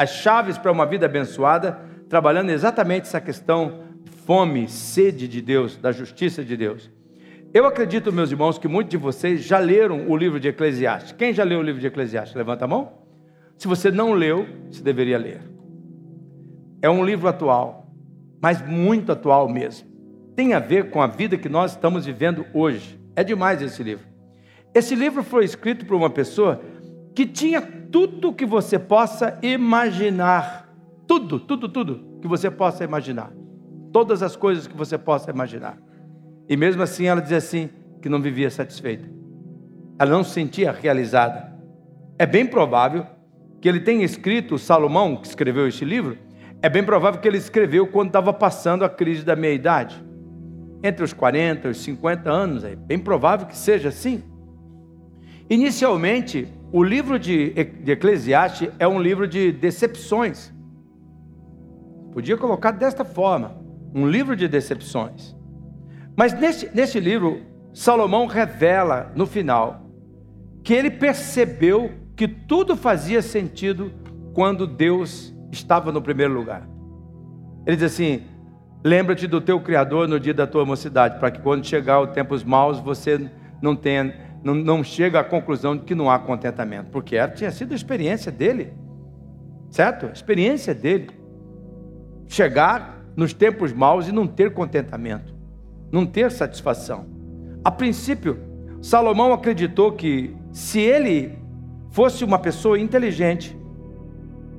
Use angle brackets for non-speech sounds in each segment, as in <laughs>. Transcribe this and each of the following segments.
as chaves para uma vida abençoada, trabalhando exatamente essa questão fome, sede de Deus, da justiça de Deus. Eu acredito, meus irmãos, que muitos de vocês já leram o livro de Eclesiastes. Quem já leu o livro de Eclesiastes? Levanta a mão. Se você não leu, você deveria ler. É um livro atual, mas muito atual mesmo. Tem a ver com a vida que nós estamos vivendo hoje. É demais esse livro. Esse livro foi escrito por uma pessoa que tinha tudo que você possa imaginar. Tudo, tudo, tudo que você possa imaginar. Todas as coisas que você possa imaginar. E mesmo assim ela dizia assim que não vivia satisfeita. Ela não se sentia realizada. É bem provável que ele tenha escrito, Salomão, que escreveu este livro, é bem provável que ele escreveu quando estava passando a crise da meia-idade. Entre os 40 e os 50 anos, é bem provável que seja assim. Inicialmente, o livro de, Eclesiastes é um livro de decepções. Podia colocar desta forma: um livro de decepções. Mas neste, neste livro, Salomão revela no final que ele percebeu que tudo fazia sentido quando Deus estava no primeiro lugar. Ele diz assim: lembra-te do teu Criador no dia da tua mocidade, para que quando chegar o tempos maus você não tenha, não, não chega à conclusão de que não há contentamento, porque era, tinha sido a experiência dele, certo? A experiência dele. Chegar nos tempos maus e não ter contentamento não ter satisfação. A princípio, Salomão acreditou que se ele fosse uma pessoa inteligente,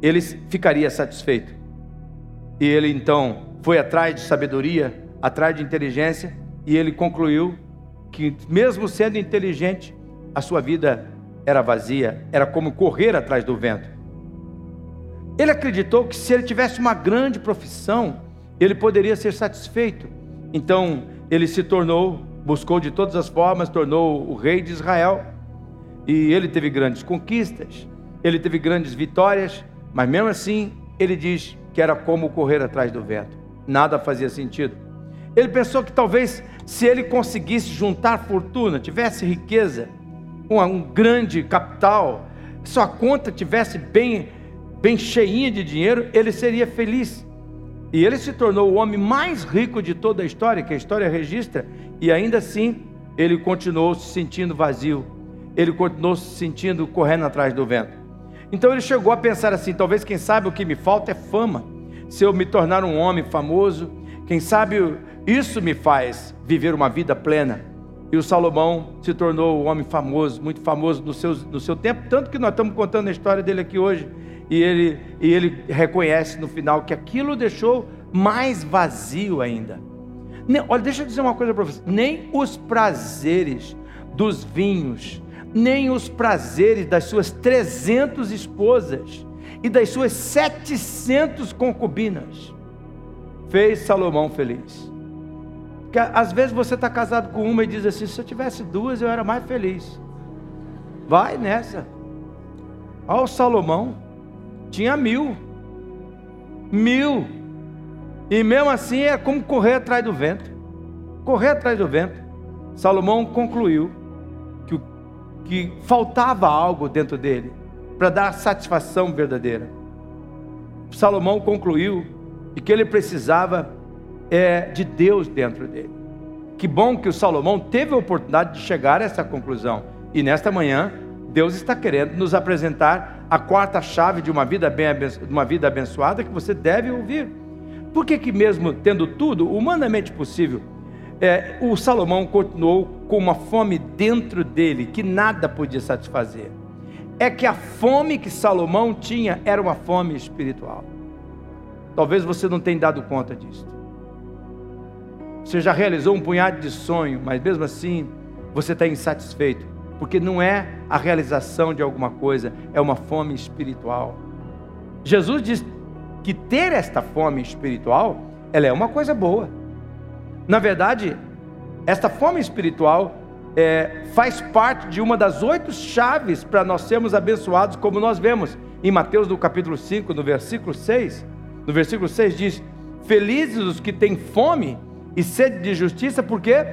ele ficaria satisfeito. E ele então foi atrás de sabedoria, atrás de inteligência, e ele concluiu que, mesmo sendo inteligente, a sua vida era vazia, era como correr atrás do vento. Ele acreditou que se ele tivesse uma grande profissão, ele poderia ser satisfeito. Então, ele se tornou, buscou de todas as formas, tornou o rei de Israel. E ele teve grandes conquistas, ele teve grandes vitórias, mas mesmo assim, ele diz que era como correr atrás do vento. Nada fazia sentido. Ele pensou que talvez se ele conseguisse juntar fortuna, tivesse riqueza, um grande capital, sua conta tivesse bem, bem cheinha de dinheiro, ele seria feliz. E ele se tornou o homem mais rico de toda a história, que a história registra, e ainda assim ele continuou se sentindo vazio, ele continuou se sentindo correndo atrás do vento. Então ele chegou a pensar assim: talvez quem sabe o que me falta é fama. Se eu me tornar um homem famoso, quem sabe isso me faz viver uma vida plena. E o Salomão se tornou um homem famoso, muito famoso no seu, no seu tempo, tanto que nós estamos contando a história dele aqui hoje e ele, e ele reconhece no final que aquilo deixou mais vazio ainda. Olha, deixa eu dizer uma coisa para você: nem os prazeres dos vinhos, nem os prazeres das suas 300 esposas e das suas 700 concubinas fez Salomão feliz. Porque às vezes você está casado com uma e diz assim: se eu tivesse duas eu era mais feliz. Vai nessa. Olha o Salomão tinha mil. Mil. E mesmo assim é como correr atrás do vento. Correr atrás do vento. Salomão concluiu que, que faltava algo dentro dele para dar satisfação verdadeira. Salomão concluiu que ele precisava é, de Deus dentro dele. Que bom que o Salomão teve a oportunidade de chegar a essa conclusão. E nesta manhã, Deus está querendo nos apresentar a quarta chave de uma vida, bem uma vida abençoada que você deve ouvir. Por que, que mesmo tendo tudo humanamente possível, é, o Salomão continuou com uma fome dentro dele que nada podia satisfazer? É que a fome que Salomão tinha era uma fome espiritual. Talvez você não tenha dado conta disso. Você já realizou um punhado de sonho, mas mesmo assim você está insatisfeito porque não é a realização de alguma coisa, é uma fome espiritual. Jesus diz que ter esta fome espiritual, ela é uma coisa boa. Na verdade, esta fome espiritual é, faz parte de uma das oito chaves para nós sermos abençoados, como nós vemos em Mateus no capítulo 5, no versículo 6. No versículo 6 diz: Felizes os que têm fome e sede de justiça, porque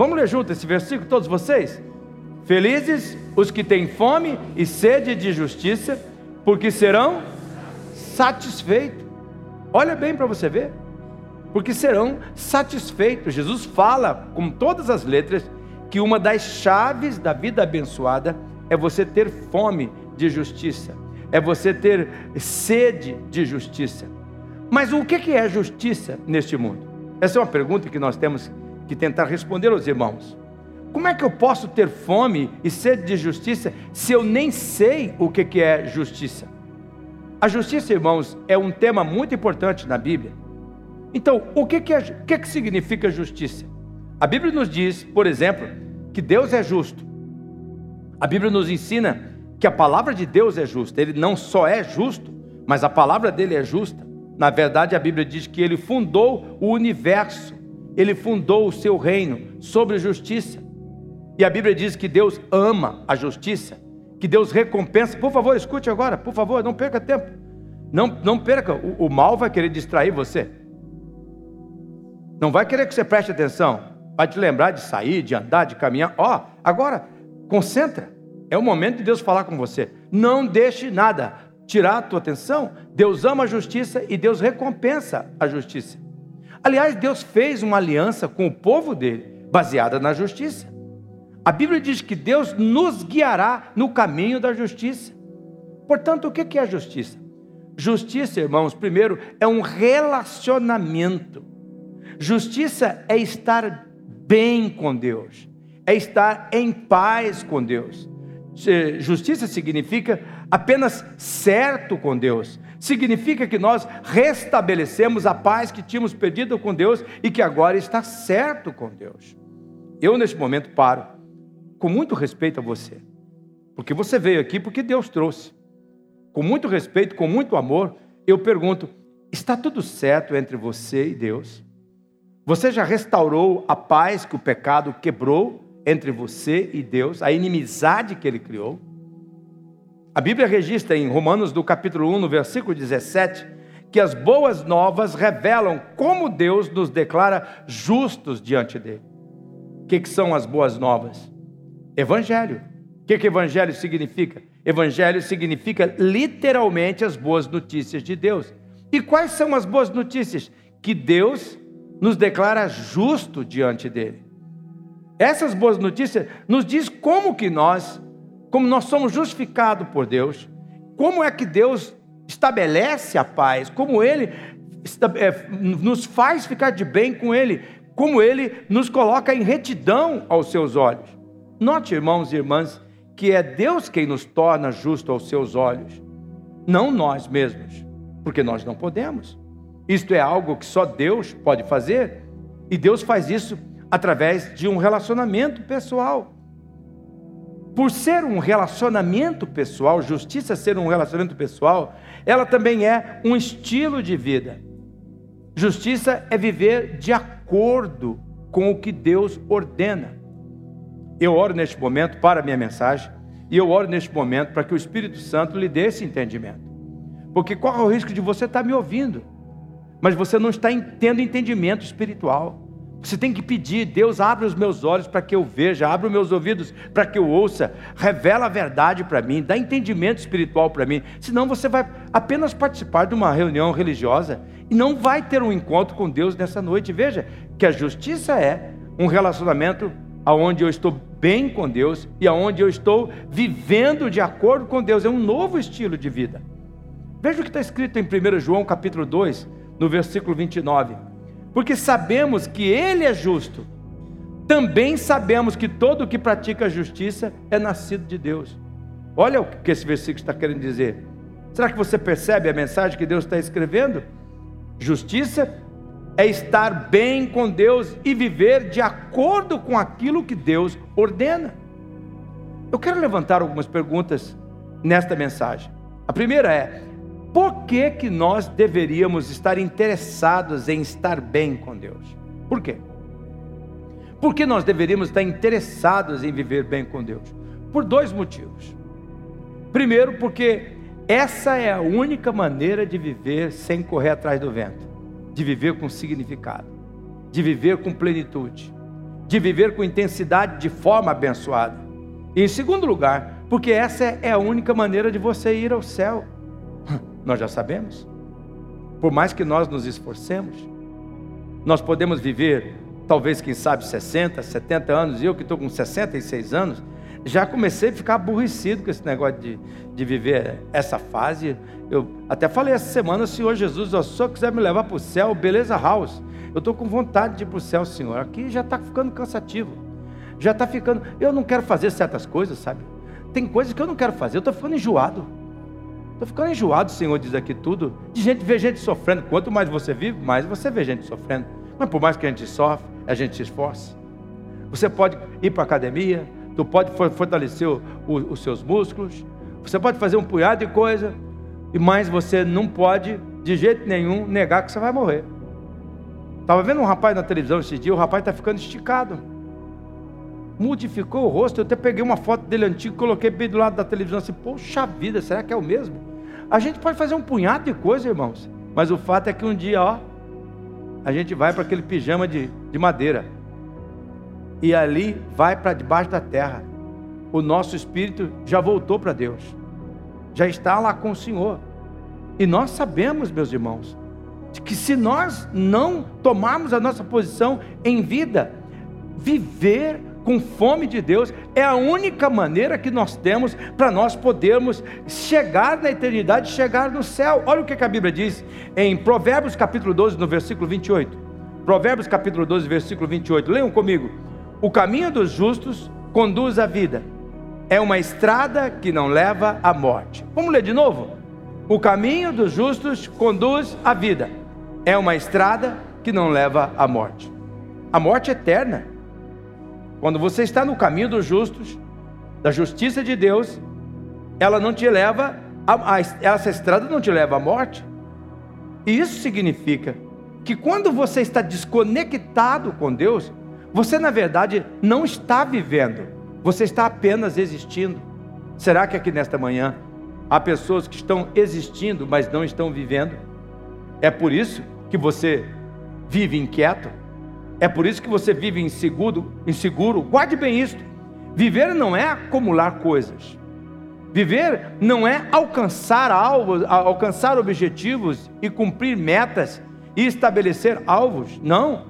Vamos ler junto esse versículo, todos vocês? Felizes os que têm fome e sede de justiça, porque serão satisfeitos. Olha bem para você ver. Porque serão satisfeitos. Jesus fala com todas as letras que uma das chaves da vida abençoada é você ter fome de justiça, é você ter sede de justiça. Mas o que é justiça neste mundo? Essa é uma pergunta que nós temos que tentar responder aos irmãos. Como é que eu posso ter fome e sede de justiça se eu nem sei o que é justiça? A justiça, irmãos, é um tema muito importante na Bíblia. Então, o que, é, o que, que significa justiça? A Bíblia nos diz, por exemplo, que Deus é justo. A Bíblia nos ensina que a palavra de Deus é justa. Ele não só é justo, mas a palavra dele é justa. Na verdade, a Bíblia diz que ele fundou o universo, ele fundou o seu reino sobre justiça. E a Bíblia diz que Deus ama a justiça que Deus recompensa. Por favor, escute agora, por favor, não perca tempo. Não, não perca, o, o mal vai querer distrair você. Não vai querer que você preste atenção. Vai te lembrar de sair, de andar, de caminhar. Ó, oh, agora, concentra. É o momento de Deus falar com você. Não deixe nada tirar a tua atenção. Deus ama a justiça e Deus recompensa a justiça. Aliás, Deus fez uma aliança com o povo dele, baseada na justiça. A Bíblia diz que Deus nos guiará no caminho da justiça. Portanto, o que é justiça? Justiça, irmãos, primeiro, é um relacionamento. Justiça é estar bem com Deus, é estar em paz com Deus. Justiça significa apenas certo com Deus. Significa que nós restabelecemos a paz que tínhamos perdido com Deus e que agora está certo com Deus. Eu, neste momento, paro com muito respeito a você, porque você veio aqui porque Deus trouxe. Com muito respeito, com muito amor, eu pergunto: está tudo certo entre você e Deus? Você já restaurou a paz que o pecado quebrou entre você e Deus, a inimizade que ele criou? A Bíblia registra em Romanos do capítulo 1, no versículo 17, que as boas novas revelam como Deus nos declara justos diante dele. O que, que são as boas novas? Evangelho. O que, que evangelho significa? Evangelho significa literalmente as boas notícias de Deus. E quais são as boas notícias? Que Deus nos declara justo diante dele. Essas boas notícias nos diz como que nós, como nós somos justificados por Deus, como é que Deus estabelece a paz, como ele é, nos faz ficar de bem com ele, como ele nos coloca em retidão aos seus olhos. Note, irmãos e irmãs, que é Deus quem nos torna justo aos seus olhos, não nós mesmos, porque nós não podemos. Isto é algo que só Deus pode fazer, e Deus faz isso através de um relacionamento pessoal. Por ser um relacionamento pessoal, justiça ser um relacionamento pessoal, ela também é um estilo de vida. Justiça é viver de acordo com o que Deus ordena. Eu oro neste momento para a minha mensagem e eu oro neste momento para que o Espírito Santo lhe dê esse entendimento. Porque é o risco de você estar me ouvindo, mas você não está tendo entendimento espiritual? Você tem que pedir, Deus abre os meus olhos para que eu veja, abre os meus ouvidos para que eu ouça, revela a verdade para mim, dá entendimento espiritual para mim. Senão você vai apenas participar de uma reunião religiosa e não vai ter um encontro com Deus nessa noite. Veja que a justiça é um relacionamento aonde eu estou bem com Deus e aonde eu estou vivendo de acordo com Deus. É um novo estilo de vida. Veja o que está escrito em 1 João capítulo 2, no versículo 29. Porque sabemos que Ele é justo, também sabemos que todo que pratica a justiça é nascido de Deus. Olha o que esse versículo está querendo dizer. Será que você percebe a mensagem que Deus está escrevendo? Justiça é estar bem com Deus e viver de acordo com aquilo que Deus ordena. Eu quero levantar algumas perguntas nesta mensagem. A primeira é: por que que nós deveríamos estar interessados em estar bem com Deus? Por quê? Por que nós deveríamos estar interessados em viver bem com Deus? Por dois motivos. Primeiro, porque essa é a única maneira de viver sem correr atrás do vento de viver com significado, de viver com plenitude, de viver com intensidade de forma abençoada. E em segundo lugar, porque essa é a única maneira de você ir ao céu. Nós já sabemos. Por mais que nós nos esforcemos, nós podemos viver, talvez, quem sabe, 60, 70 anos, eu que estou com 66 anos, já comecei a ficar aborrecido com esse negócio de, de viver essa fase. Eu até falei essa semana, Senhor Jesus, se o Senhor quiser me levar para o céu, beleza, house. Eu estou com vontade de ir para o céu, Senhor. Aqui já está ficando cansativo. Já está ficando. Eu não quero fazer certas coisas, sabe? Tem coisas que eu não quero fazer. Eu estou ficando enjoado. Estou ficando enjoado, Senhor diz aqui tudo. De gente ver gente sofrendo. Quanto mais você vive, mais você vê gente sofrendo. Mas por mais que a gente sofre, a gente se esforce. Você pode ir para a academia, tu pode fortalecer o, o, os seus músculos, você pode fazer um punhado de coisa, mais você não pode, de jeito nenhum, negar que você vai morrer. Estava vendo um rapaz na televisão esse dia, o rapaz está ficando esticado. Modificou o rosto, eu até peguei uma foto dele antigo, coloquei bem do lado da televisão assim, poxa vida, será que é o mesmo? A gente pode fazer um punhado de coisa, irmãos, mas o fato é que um dia, ó, a gente vai para aquele pijama de, de madeira e ali vai para debaixo da terra. O nosso espírito já voltou para Deus, já está lá com o Senhor. E nós sabemos, meus irmãos, que se nós não tomarmos a nossa posição em vida, viver com fome de Deus é a única maneira que nós temos para nós podermos chegar na eternidade, chegar no céu. Olha o que a Bíblia diz em Provérbios capítulo 12, no versículo 28. Provérbios capítulo 12, versículo 28. Leiam comigo. O caminho dos justos conduz à vida. É uma estrada que não leva à morte. Vamos ler de novo? O caminho dos justos conduz à vida. É uma estrada que não leva à morte. A morte eterna. Quando você está no caminho dos justos, da justiça de Deus, ela não te leva a, a, essa estrada não te leva à morte. E isso significa que quando você está desconectado com Deus, você, na verdade, não está vivendo, você está apenas existindo. Será que aqui nesta manhã há pessoas que estão existindo, mas não estão vivendo? É por isso que você vive inquieto? É por isso que você vive inseguro? inseguro? Guarde bem isto. Viver não é acumular coisas. Viver não é alcançar alvos, alcançar objetivos e cumprir metas e estabelecer alvos. Não.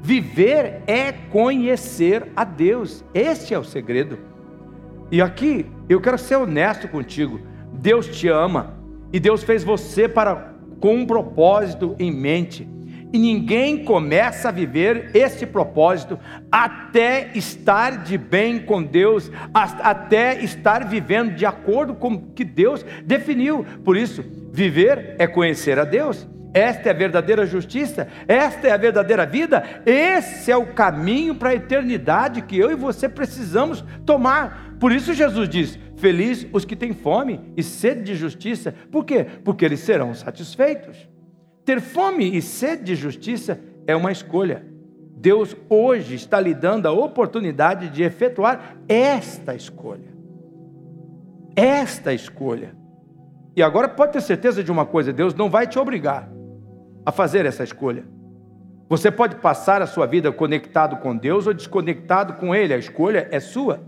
Viver é conhecer a Deus. Este é o segredo. E aqui eu quero ser honesto contigo. Deus te ama e Deus fez você para com um propósito em mente. E ninguém começa a viver esse propósito até estar de bem com Deus, até estar vivendo de acordo com o que Deus definiu. Por isso, viver é conhecer a Deus. Esta é a verdadeira justiça, esta é a verdadeira vida, esse é o caminho para a eternidade que eu e você precisamos tomar. Por isso Jesus diz: Feliz os que têm fome e sede de justiça. Por quê? Porque eles serão satisfeitos. Ter fome e sede de justiça é uma escolha. Deus hoje está lhe dando a oportunidade de efetuar esta escolha. Esta escolha. E agora pode ter certeza de uma coisa: Deus não vai te obrigar a fazer essa escolha. Você pode passar a sua vida conectado com Deus ou desconectado com Ele, a escolha é sua.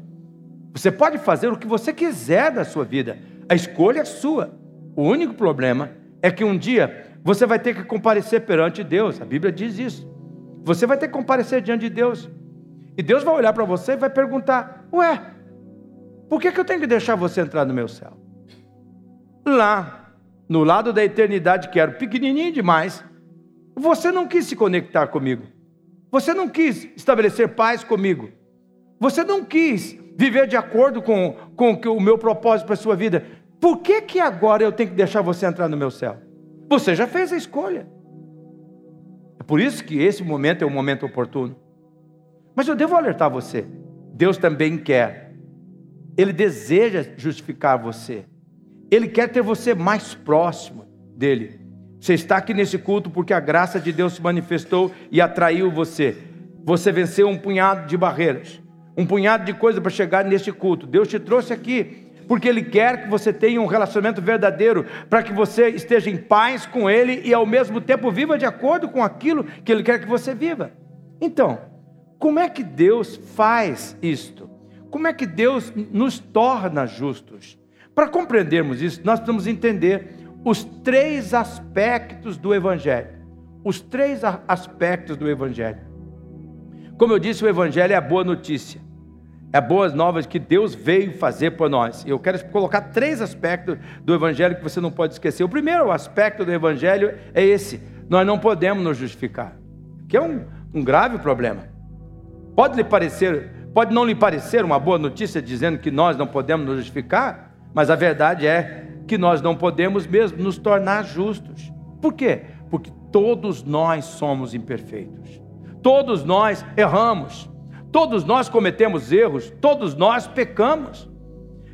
Você pode fazer o que você quiser da sua vida, a escolha é sua. O único problema é que um dia você vai ter que comparecer perante Deus, a Bíblia diz isso. Você vai ter que comparecer diante de Deus, e Deus vai olhar para você e vai perguntar: Ué, por que, que eu tenho que deixar você entrar no meu céu? Lá, no lado da eternidade, que era pequenininho demais, você não quis se conectar comigo. Você não quis estabelecer paz comigo. Você não quis viver de acordo com, com o meu propósito para a sua vida. Por que, que agora eu tenho que deixar você entrar no meu céu? Você já fez a escolha. É por isso que esse momento é o momento oportuno. Mas eu devo alertar você: Deus também quer, Ele deseja justificar você. Ele quer ter você mais próximo dele. Você está aqui nesse culto porque a graça de Deus se manifestou e atraiu você. Você venceu um punhado de barreiras, um punhado de coisas para chegar neste culto. Deus te trouxe aqui porque Ele quer que você tenha um relacionamento verdadeiro, para que você esteja em paz com Ele e ao mesmo tempo viva de acordo com aquilo que Ele quer que você viva. Então, como é que Deus faz isto? Como é que Deus nos torna justos? Para compreendermos isso, nós precisamos entender os três aspectos do Evangelho. Os três aspectos do Evangelho. Como eu disse, o Evangelho é a boa notícia. É boas novas que Deus veio fazer por nós. Eu quero colocar três aspectos do Evangelho que você não pode esquecer. O primeiro aspecto do Evangelho é esse: nós não podemos nos justificar, que é um, um grave problema. Pode lhe parecer, pode não lhe parecer uma boa notícia dizendo que nós não podemos nos justificar, mas a verdade é que nós não podemos mesmo nos tornar justos. Por quê? Porque todos nós somos imperfeitos. Todos nós erramos. Todos nós cometemos erros, todos nós pecamos.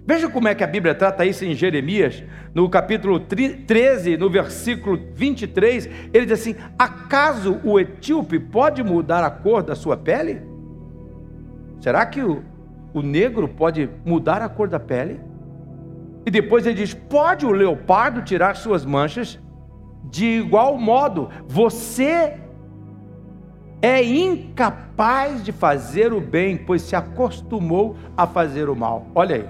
Veja como é que a Bíblia trata isso em Jeremias, no capítulo 13, no versículo 23, ele diz assim: Acaso o etíope pode mudar a cor da sua pele? Será que o, o negro pode mudar a cor da pele? E depois ele diz: Pode o leopardo tirar suas manchas? De igual modo, você é incapaz de fazer o bem, pois se acostumou a fazer o mal. Olha aí.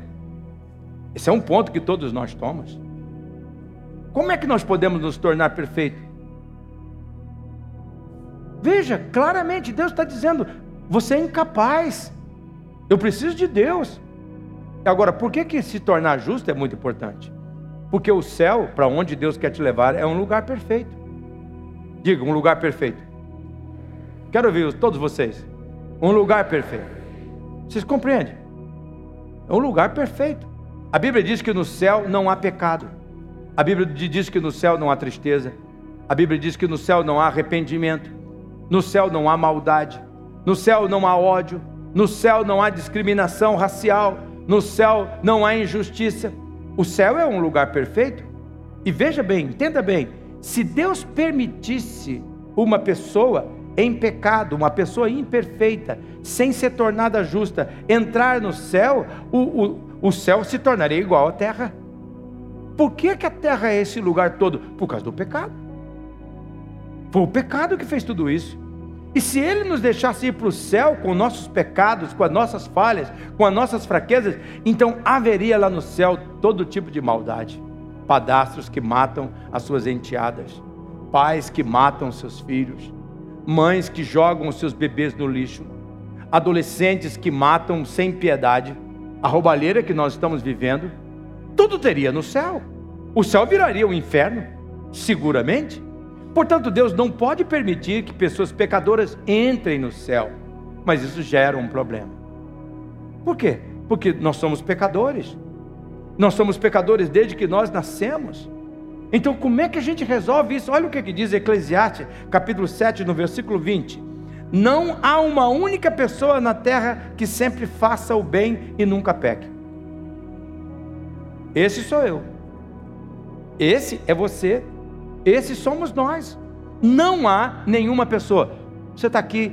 Esse é um ponto que todos nós tomamos. Como é que nós podemos nos tornar perfeitos? Veja, claramente Deus está dizendo: você é incapaz. Eu preciso de Deus. Agora, por que, que se tornar justo é muito importante? Porque o céu, para onde Deus quer te levar, é um lugar perfeito. Diga, um lugar perfeito. Quero ouvir todos vocês. Um lugar perfeito. Vocês compreendem? É um lugar perfeito. A Bíblia diz que no céu não há pecado. A Bíblia diz que no céu não há tristeza. A Bíblia diz que no céu não há arrependimento. No céu não há maldade. No céu não há ódio. No céu não há discriminação racial. No céu não há injustiça. O céu é um lugar perfeito. E veja bem, entenda bem: se Deus permitisse uma pessoa em pecado, uma pessoa imperfeita, sem ser tornada justa, entrar no céu, o, o, o céu se tornaria igual à terra. Por que, que a terra é esse lugar todo? Por causa do pecado. Foi o pecado que fez tudo isso. E se ele nos deixasse ir para o céu com nossos pecados, com as nossas falhas, com as nossas fraquezas, então haveria lá no céu todo tipo de maldade. Padastros que matam as suas enteadas, pais que matam seus filhos, mães que jogam os seus bebês no lixo, adolescentes que matam sem piedade, a roubalheira que nós estamos vivendo, tudo teria no céu. O céu viraria o um inferno, seguramente. Portanto, Deus não pode permitir que pessoas pecadoras entrem no céu, mas isso gera um problema. Por quê? Porque nós somos pecadores. Nós somos pecadores desde que nós nascemos. Então, como é que a gente resolve isso? Olha o que, que diz Eclesiastes, capítulo 7, no versículo 20. Não há uma única pessoa na terra que sempre faça o bem e nunca peque. Esse sou eu. Esse é você. Esse somos nós. Não há nenhuma pessoa. Você está aqui,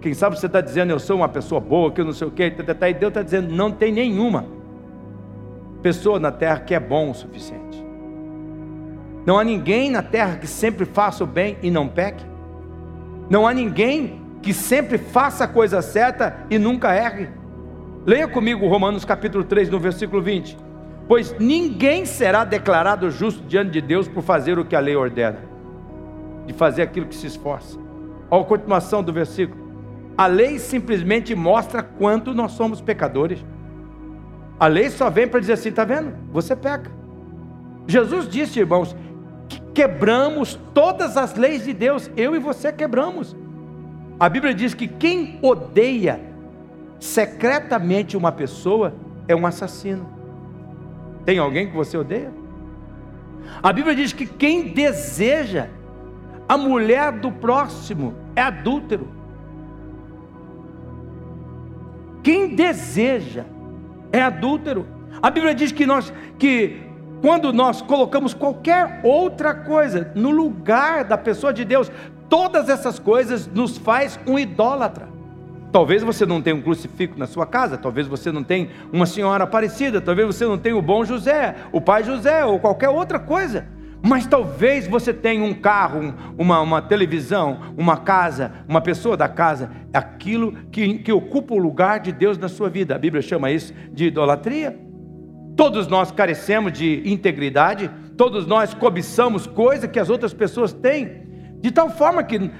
quem sabe você está dizendo eu sou uma pessoa boa, que eu não sei o quê, tá, tá, tá, e Deus está dizendo não tem nenhuma pessoa na terra que é bom o suficiente. Não há ninguém na terra que sempre faça o bem e não peque. Não há ninguém que sempre faça a coisa certa e nunca erre. Leia comigo Romanos capítulo 3, no versículo 20. Pois ninguém será declarado justo diante de Deus por fazer o que a lei ordena, de fazer aquilo que se esforça. Olha a continuação do versículo. A lei simplesmente mostra quanto nós somos pecadores. A lei só vem para dizer assim: está vendo? Você peca. Jesus disse, irmãos, quebramos todas as leis de Deus, eu e você quebramos. A Bíblia diz que quem odeia secretamente uma pessoa é um assassino. Tem alguém que você odeia? A Bíblia diz que quem deseja a mulher do próximo é adúltero. Quem deseja é adúltero. A Bíblia diz que nós que quando nós colocamos qualquer outra coisa no lugar da pessoa de Deus, todas essas coisas nos faz um idólatra. Talvez você não tenha um crucifixo na sua casa, talvez você não tenha uma senhora aparecida, talvez você não tenha o bom José, o pai José ou qualquer outra coisa. Mas talvez você tenha um carro, uma, uma televisão, uma casa, uma pessoa da casa, aquilo que, que ocupa o lugar de Deus na sua vida. A Bíblia chama isso de idolatria. Todos nós carecemos de integridade, todos nós cobiçamos coisa que as outras pessoas têm, de tal forma que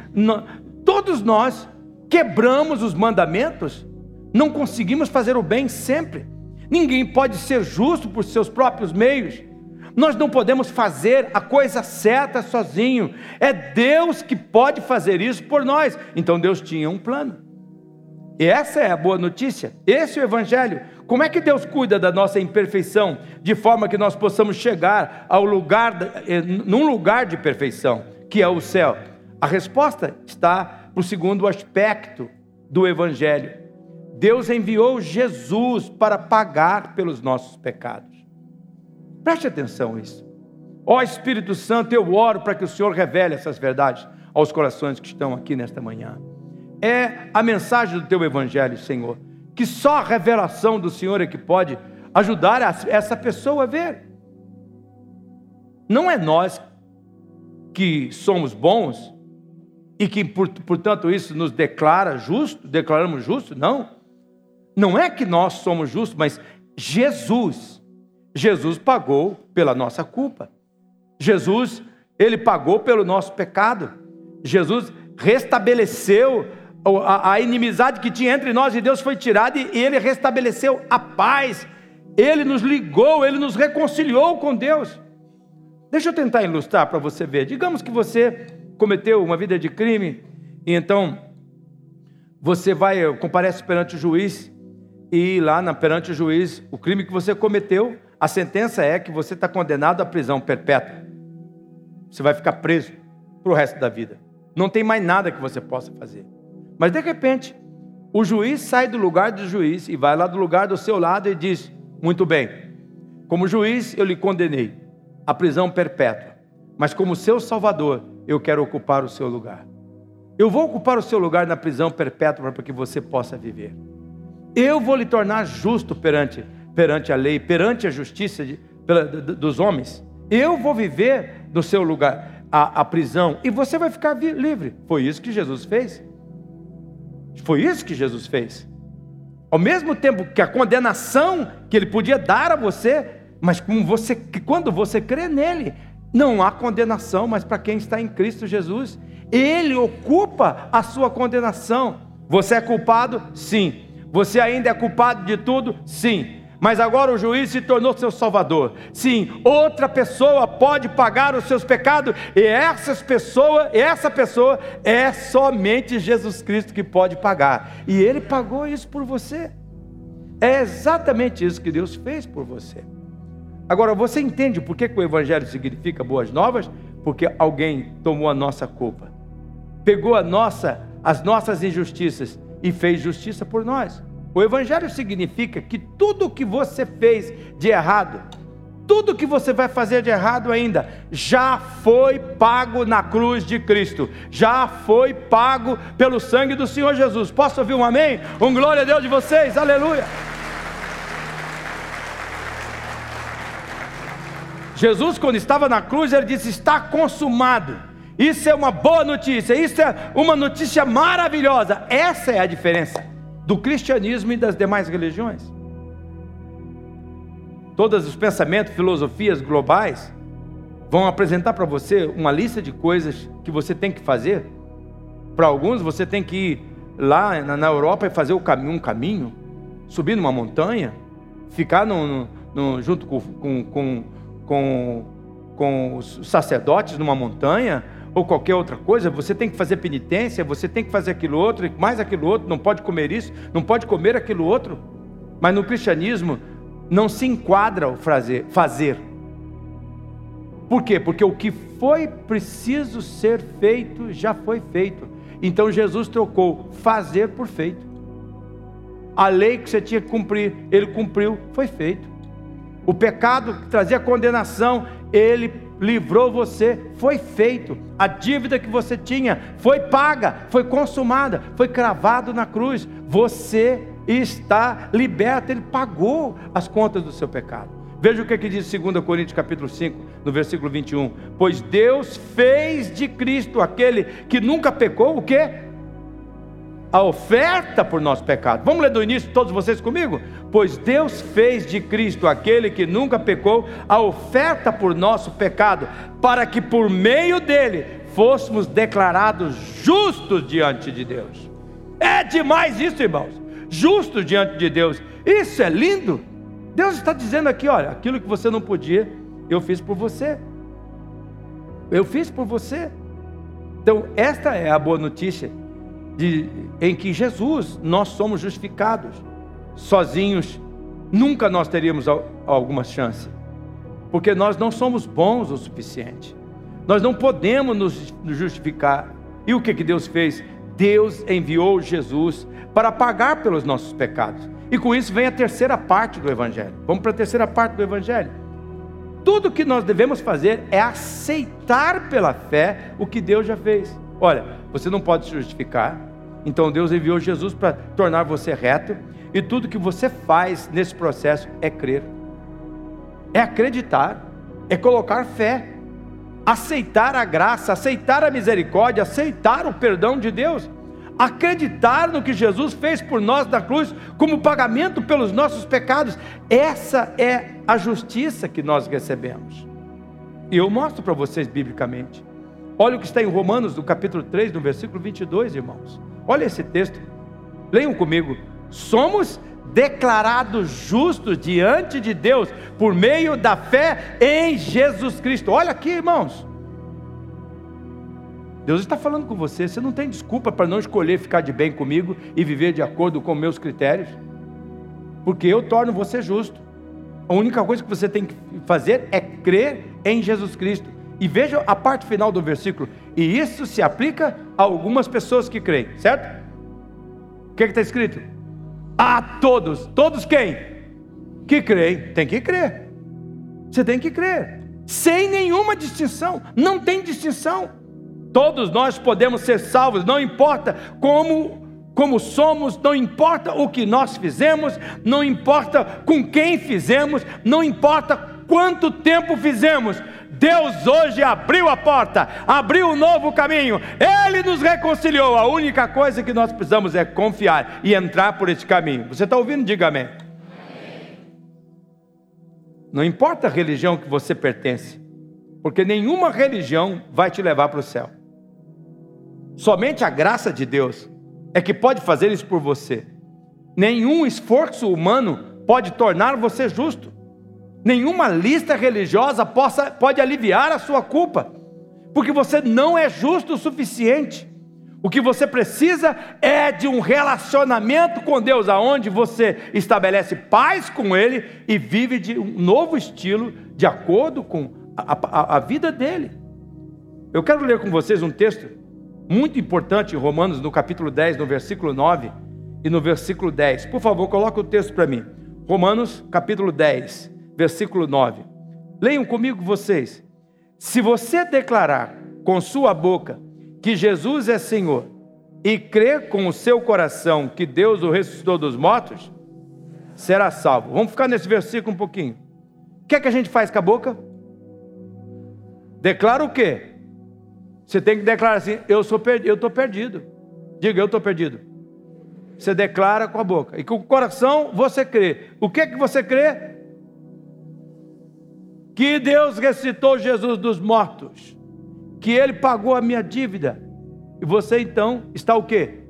todos nós quebramos os mandamentos, não conseguimos fazer o bem sempre. Ninguém pode ser justo por seus próprios meios. Nós não podemos fazer a coisa certa sozinho. É Deus que pode fazer isso por nós. Então Deus tinha um plano. E essa é a boa notícia. Esse é o evangelho. Como é que Deus cuida da nossa imperfeição de forma que nós possamos chegar ao lugar eh, num lugar de perfeição, que é o céu? A resposta está no segundo aspecto do evangelho. Deus enviou Jesus para pagar pelos nossos pecados. Preste atenção nisso. Ó Espírito Santo, eu oro para que o Senhor revele essas verdades aos corações que estão aqui nesta manhã. É a mensagem do teu evangelho, Senhor, que só a revelação do Senhor é que pode ajudar essa pessoa a ver. Não é nós que somos bons e que, portanto, isso nos declara justo, declaramos justo, não. Não é que nós somos justos, mas Jesus Jesus pagou pela nossa culpa. Jesus, ele pagou pelo nosso pecado. Jesus restabeleceu a, inimizade que tinha entre nós e Deus foi tirada e ele restabeleceu a paz. Ele nos ligou, ele nos reconciliou com Deus. Deixa eu tentar ilustrar para você ver. Digamos que você cometeu uma vida de crime e então você vai comparece perante o juiz e lá na, perante o juiz o crime que você cometeu a sentença é que você está condenado à prisão perpétua. Você vai ficar preso para o resto da vida. Não tem mais nada que você possa fazer. Mas de repente, o juiz sai do lugar do juiz e vai lá do lugar do seu lado e diz: Muito bem, como juiz eu lhe condenei à prisão perpétua, mas como seu salvador eu quero ocupar o seu lugar. Eu vou ocupar o seu lugar na prisão perpétua para que você possa viver. Eu vou lhe tornar justo perante perante a lei, perante a justiça de, pela, dos homens. Eu vou viver no seu lugar a, a prisão e você vai ficar livre. Foi isso que Jesus fez. Foi isso que Jesus fez. Ao mesmo tempo que a condenação que ele podia dar a você, mas você, quando você crê nele, não há condenação, mas para quem está em Cristo Jesus, ele ocupa a sua condenação. Você é culpado? Sim. Você ainda é culpado de tudo? Sim mas agora o juiz se tornou seu salvador. Sim, outra pessoa pode pagar os seus pecados, e essas pessoas, essa pessoa é somente Jesus Cristo que pode pagar. E ele pagou isso por você. É exatamente isso que Deus fez por você. Agora, você entende por que, que o Evangelho significa boas novas? Porque alguém tomou a nossa culpa, pegou a nossa, as nossas injustiças e fez justiça por nós. O Evangelho significa que tudo que você fez de errado, tudo que você vai fazer de errado ainda, já foi pago na cruz de Cristo, já foi pago pelo sangue do Senhor Jesus. Posso ouvir um amém? Um glória a Deus de vocês, aleluia. Jesus, quando estava na cruz, ele disse: Está consumado. Isso é uma boa notícia, isso é uma notícia maravilhosa. Essa é a diferença do cristianismo e das demais religiões. Todos os pensamentos, filosofias globais vão apresentar para você uma lista de coisas que você tem que fazer. Para alguns, você tem que ir lá na Europa e fazer um caminho, subir numa montanha, ficar no, no, junto com, com, com, com os sacerdotes numa montanha, ou qualquer outra coisa, você tem que fazer penitência, você tem que fazer aquilo outro, mais aquilo outro, não pode comer isso, não pode comer aquilo outro. Mas no cristianismo não se enquadra o fazer. fazer. Por quê? Porque o que foi preciso ser feito já foi feito. Então Jesus trocou fazer por feito. A lei que você tinha que cumprir, ele cumpriu, foi feito. O pecado que trazia condenação, ele livrou você, foi feito. A dívida que você tinha foi paga, foi consumada, foi cravado na cruz. Você está liberto, ele pagou as contas do seu pecado. Veja o que, é que diz 2 Coríntios capítulo 5, no versículo 21. Pois Deus fez de Cristo aquele que nunca pecou, o quê? A oferta por nosso pecado. Vamos ler do início, todos vocês comigo? Pois Deus fez de Cristo, aquele que nunca pecou, a oferta por nosso pecado, para que por meio dele fôssemos declarados justos diante de Deus. É demais isso, irmãos. Justos diante de Deus. Isso é lindo. Deus está dizendo aqui: olha, aquilo que você não podia, eu fiz por você. Eu fiz por você. Então, esta é a boa notícia de, em que Jesus nós somos justificados. Sozinhos, nunca nós teríamos alguma chance, porque nós não somos bons o suficiente. Nós não podemos nos justificar. E o que, que Deus fez? Deus enviou Jesus para pagar pelos nossos pecados. E com isso vem a terceira parte do Evangelho. Vamos para a terceira parte do Evangelho. Tudo que nós devemos fazer é aceitar pela fé o que Deus já fez. Olha, você não pode se justificar, então Deus enviou Jesus para tornar você reto, e tudo que você faz nesse processo é crer, é acreditar, é colocar fé, aceitar a graça, aceitar a misericórdia, aceitar o perdão de Deus, acreditar no que Jesus fez por nós na cruz como pagamento pelos nossos pecados. Essa é a justiça que nós recebemos. E eu mostro para vocês biblicamente. Olha o que está em Romanos, no capítulo 3, no versículo 22, irmãos. Olha esse texto. Leiam comigo. Somos declarados justos diante de Deus por meio da fé em Jesus Cristo. Olha aqui, irmãos. Deus está falando com você. Você não tem desculpa para não escolher ficar de bem comigo e viver de acordo com meus critérios, porque eu torno você justo. A única coisa que você tem que fazer é crer em Jesus Cristo. E veja a parte final do versículo. E isso se aplica a algumas pessoas que creem, certo? O que é está escrito? A todos. Todos quem? Que creem. Tem que crer. Você tem que crer. Sem nenhuma distinção. Não tem distinção. Todos nós podemos ser salvos, não importa como como somos, não importa o que nós fizemos, não importa com quem fizemos, não importa quanto tempo fizemos, Deus hoje abriu a porta, abriu um novo caminho, Ele nos reconciliou. A única coisa que nós precisamos é confiar e entrar por esse caminho. Você está ouvindo? Diga amém. Não importa a religião que você pertence, porque nenhuma religião vai te levar para o céu. Somente a graça de Deus é que pode fazer isso por você. Nenhum esforço humano pode tornar você justo nenhuma lista religiosa possa, pode aliviar a sua culpa, porque você não é justo o suficiente. O que você precisa é de um relacionamento com Deus, aonde você estabelece paz com Ele e vive de um novo estilo, de acordo com a, a, a vida dele. Eu quero ler com vocês um texto muito importante em Romanos, no capítulo 10, no versículo 9 e no versículo 10. Por favor, coloque o texto para mim. Romanos, capítulo 10, versículo 9. Leiam comigo vocês. Se você declarar com sua boca que Jesus é Senhor e crer com o seu coração que Deus o ressuscitou dos mortos, será salvo. Vamos ficar nesse versículo um pouquinho. O que é que a gente faz com a boca? Declara o quê? Você tem que declarar assim: eu sou perdido, eu estou perdido. Diga, eu estou perdido. Você declara com a boca. E com o coração você crê. O que é que você crê? Que Deus ressuscitou Jesus dos mortos, que Ele pagou a minha dívida, e você então está o quê?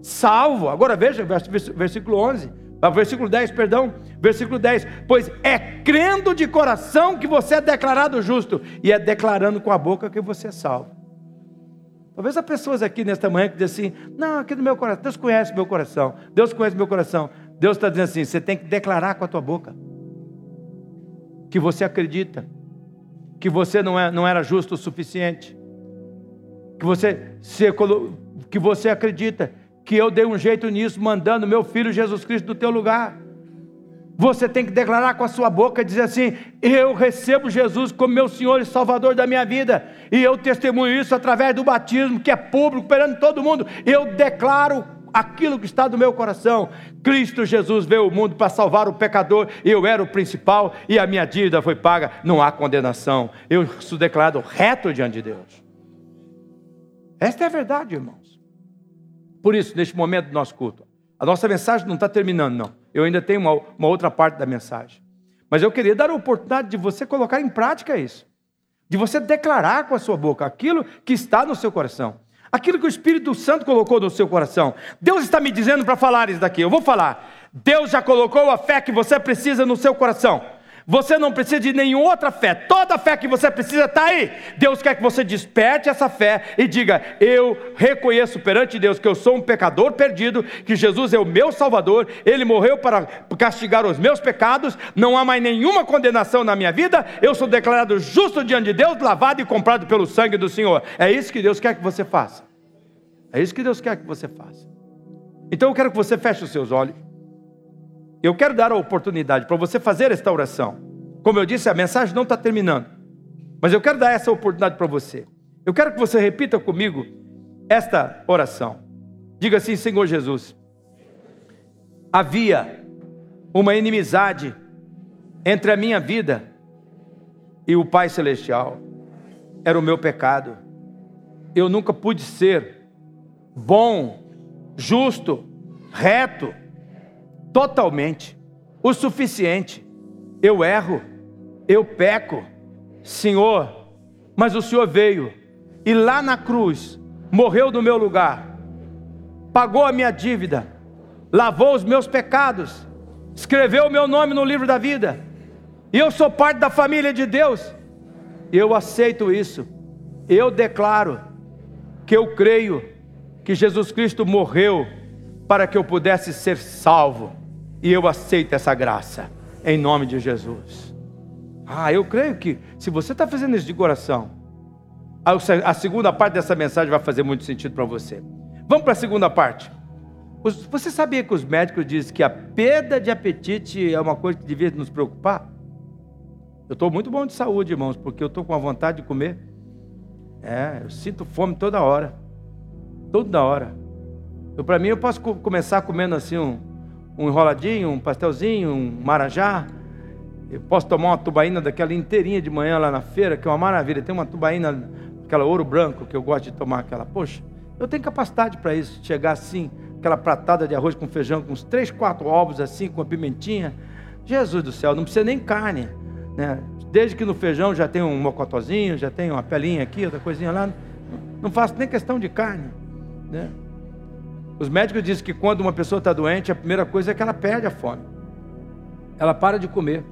Salvo. Agora veja, versículo 11, ah, versículo 10, perdão, versículo 10, pois é crendo de coração que você é declarado justo, e é declarando com a boca que você é salvo. Talvez há pessoas aqui nesta manhã que dizem assim: não, aqui no meu coração, Deus conhece meu coração, Deus conhece meu coração. Deus está dizendo assim: você tem que declarar com a tua boca que você acredita que você não, é, não era justo o suficiente, que você, se, que você acredita que eu dei um jeito nisso, mandando meu filho Jesus Cristo do teu lugar. Você tem que declarar com a sua boca, dizer assim: Eu recebo Jesus como meu Senhor e Salvador da minha vida, e eu testemunho isso através do batismo, que é público, perante todo mundo. Eu declaro aquilo que está no meu coração. Cristo Jesus veio ao mundo para salvar o pecador, eu era o principal e a minha dívida foi paga, não há condenação. Eu sou declarado reto diante de Deus. Esta é a verdade, irmãos. Por isso, neste momento do nosso culto, a nossa mensagem não está terminando, não. Eu ainda tenho uma, uma outra parte da mensagem. Mas eu queria dar a oportunidade de você colocar em prática isso. De você declarar com a sua boca aquilo que está no seu coração. Aquilo que o Espírito Santo colocou no seu coração. Deus está me dizendo para falar isso daqui. Eu vou falar. Deus já colocou a fé que você precisa no seu coração. Você não precisa de nenhuma outra fé. Toda a fé que você precisa está aí. Deus quer que você desperte essa fé e diga: Eu reconheço perante Deus que eu sou um pecador perdido, que Jesus é o meu Salvador, Ele morreu para castigar os meus pecados, não há mais nenhuma condenação na minha vida, eu sou declarado justo diante de Deus, lavado e comprado pelo sangue do Senhor. É isso que Deus quer que você faça. É isso que Deus quer que você faça. Então eu quero que você feche os seus olhos. Eu quero dar a oportunidade para você fazer esta oração. Como eu disse, a mensagem não está terminando. Mas eu quero dar essa oportunidade para você. Eu quero que você repita comigo esta oração. Diga assim, Senhor Jesus. Havia uma inimizade entre a minha vida e o Pai Celestial. Era o meu pecado. Eu nunca pude ser bom, justo, reto totalmente, o suficiente. Eu erro, eu peco, Senhor, mas o Senhor veio e lá na cruz morreu no meu lugar, pagou a minha dívida, lavou os meus pecados, escreveu o meu nome no livro da vida, e eu sou parte da família de Deus. Eu aceito isso. Eu declaro que eu creio que Jesus Cristo morreu para que eu pudesse ser salvo e eu aceito essa graça, em nome de Jesus. Ah, eu creio que se você está fazendo isso de coração, a segunda parte dessa mensagem vai fazer muito sentido para você. Vamos para a segunda parte. Você sabia que os médicos dizem que a perda de apetite é uma coisa que devia nos preocupar? Eu estou muito bom de saúde, irmãos, porque eu estou com a vontade de comer. É, eu sinto fome toda hora. Toda hora. Para mim, eu posso começar comendo assim um, um enroladinho, um pastelzinho, um marajá. Eu posso tomar uma tubaína daquela inteirinha de manhã lá na feira, que é uma maravilha. Tem uma tubaína, aquela ouro branco, que eu gosto de tomar aquela. Poxa, eu tenho capacidade para isso, chegar assim, aquela pratada de arroz com feijão, com uns três, quatro ovos assim, com a pimentinha. Jesus do céu, não precisa nem carne. Né? Desde que no feijão já tem um mocotozinho, já tem uma pelinha aqui, outra coisinha lá. Não faço nem questão de carne. Né? Os médicos dizem que quando uma pessoa está doente, a primeira coisa é que ela perde a fome. Ela para de comer.